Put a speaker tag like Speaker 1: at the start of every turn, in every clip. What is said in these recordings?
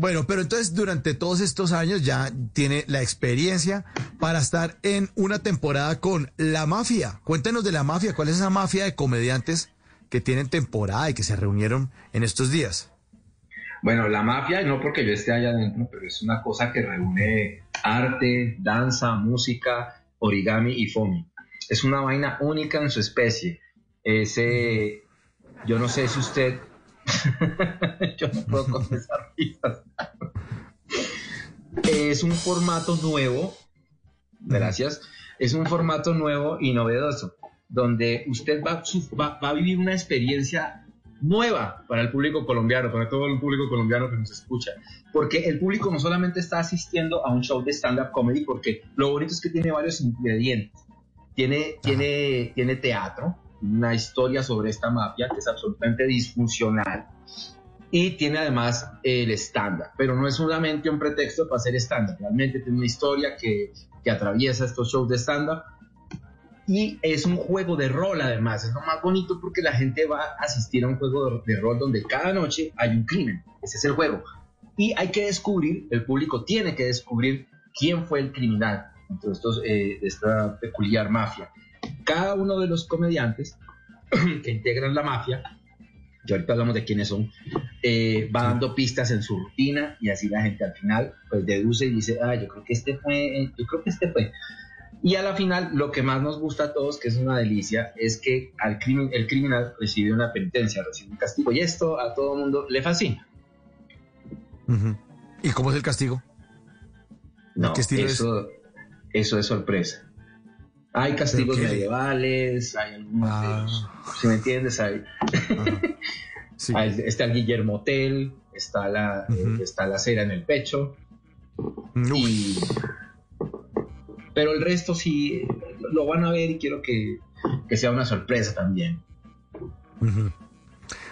Speaker 1: Bueno, pero entonces durante todos estos años ya tiene la experiencia para estar en una temporada con La Mafia. Cuéntenos de La Mafia, ¿cuál es esa mafia de comediantes que tienen temporada y que se reunieron en estos días?
Speaker 2: Bueno, La Mafia, no porque yo esté allá adentro, pero es una cosa que reúne arte, danza, música, origami y foamy. Es una vaina única en su especie. Ese, yo no sé si usted Yo no puedo confesar Es un formato nuevo, gracias. Es un formato nuevo y novedoso, donde usted va, va, a vivir una experiencia nueva para el público colombiano, para todo el público colombiano que nos escucha. Porque el público no solamente está asistiendo a un show de stand-up comedy, porque lo bonito es que tiene varios ingredientes. Tiene, tiene, tiene teatro, una historia sobre esta mafia que es absolutamente disfuncional y tiene además el estándar, pero no es solamente un pretexto para hacer estándar, realmente tiene una historia que, que atraviesa estos shows de estándar. Y es un juego de rol además, es lo más bonito porque la gente va a asistir a un juego de, rol donde cada noche hay un crimen, ese es el juego, y hay que descubrir, el público tiene que descubrir quién fue el criminal de, estos, eh, de esta peculiar mafia. Cada uno de los comediantes que integran la mafia, que ahorita hablamos de quiénes son, eh, va dando pistas en su rutina y así la gente al final pues deduce y dice, ah, yo creo que este fue, yo creo que este fue. Y a la final, lo que más nos gusta a todos, que es una delicia, es que al crimen, el criminal recibe una penitencia, recibe un castigo. Y esto a todo mundo le fascina.
Speaker 1: ¿Y cómo es el castigo?
Speaker 2: No, eso, eso es sorpresa. Hay castigos medievales, hay algunos, ah. si me entiendes, hay, está el Guillermo Tell, está la, eh, está la cera en el pecho. pero el resto sí lo van a ver y quiero que, sea una sorpresa también.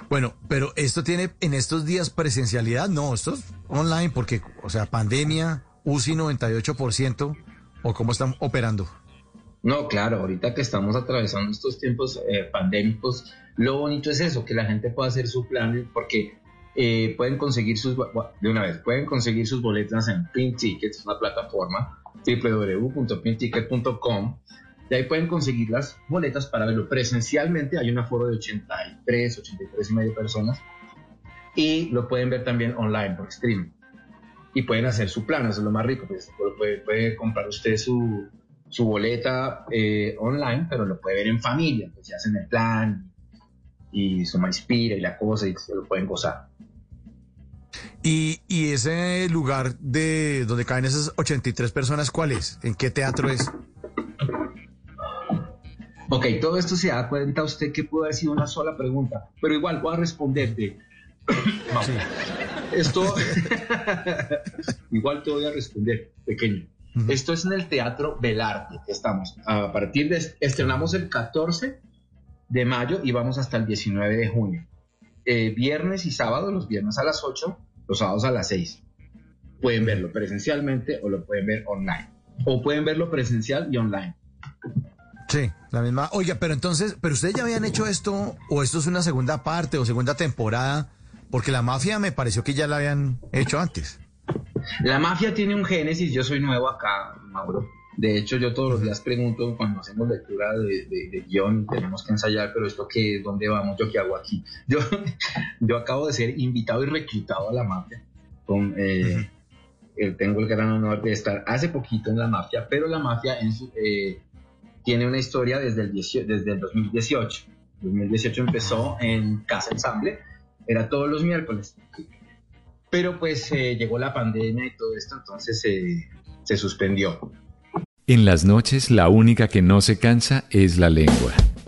Speaker 1: Bueno, pero esto tiene en estos días presencialidad, no, esto es online porque, o sea, pandemia, UCI 98%, o cómo están operando.
Speaker 2: No, claro, ahorita que estamos atravesando estos tiempos eh, pandémicos, lo bonito es eso, que la gente pueda hacer su plan, porque eh, pueden conseguir sus, de una vez, pueden conseguir sus boletas en Pink Tickets, una plataforma, www.pinkticket.com, y ahí pueden conseguir las boletas para verlo presencialmente, hay un aforo de 83, 83 y medio personas, y lo pueden ver también online por streaming. Y pueden hacer su plan, eso es lo más rico, pues, puede, puede comprar usted su su boleta eh, online, pero lo puede ver en familia, pues ya hacen el plan y su inspira y la cosa y se lo pueden gozar.
Speaker 1: ¿Y, ¿Y, ese lugar de donde caen esas 83 personas, cuál es? ¿En qué teatro es?
Speaker 2: Ok, todo esto se da cuenta usted que puede haber sido una sola pregunta, pero igual voy a responderte. Esto, igual te voy a responder, pequeño. Esto es en el Teatro Belarte. Estamos a partir de estrenamos el 14 de mayo y vamos hasta el 19 de junio. Eh, viernes y sábado, los viernes a las 8, los sábados a las 6. Pueden verlo presencialmente o lo pueden ver online. O pueden verlo presencial y online.
Speaker 1: Sí, la misma. Oiga, pero entonces, ¿pero ustedes ya habían hecho esto o esto es una segunda parte o segunda temporada? Porque la mafia me pareció que ya la habían hecho antes.
Speaker 2: La mafia tiene un génesis, yo soy nuevo acá, Mauro. De hecho, yo todos los días pregunto cuando hacemos lectura de, guion, tenemos que ensayar, pero esto qué, ¿dónde vamos? ¿Yo qué hago aquí? Yo, yo acabo de ser invitado y reclutado a la mafia. Con, eh, eh, tengo el gran honor de estar hace poquito en la mafia, pero la mafia eh, tiene una historia desde el, desde el 2018. 2018 empezó en Casa Ensamble, era todos los miércoles pero pues eh, llegó la pandemia y todo esto, entonces se suspendió.
Speaker 3: En las noches la única que no se cansa es la lengua.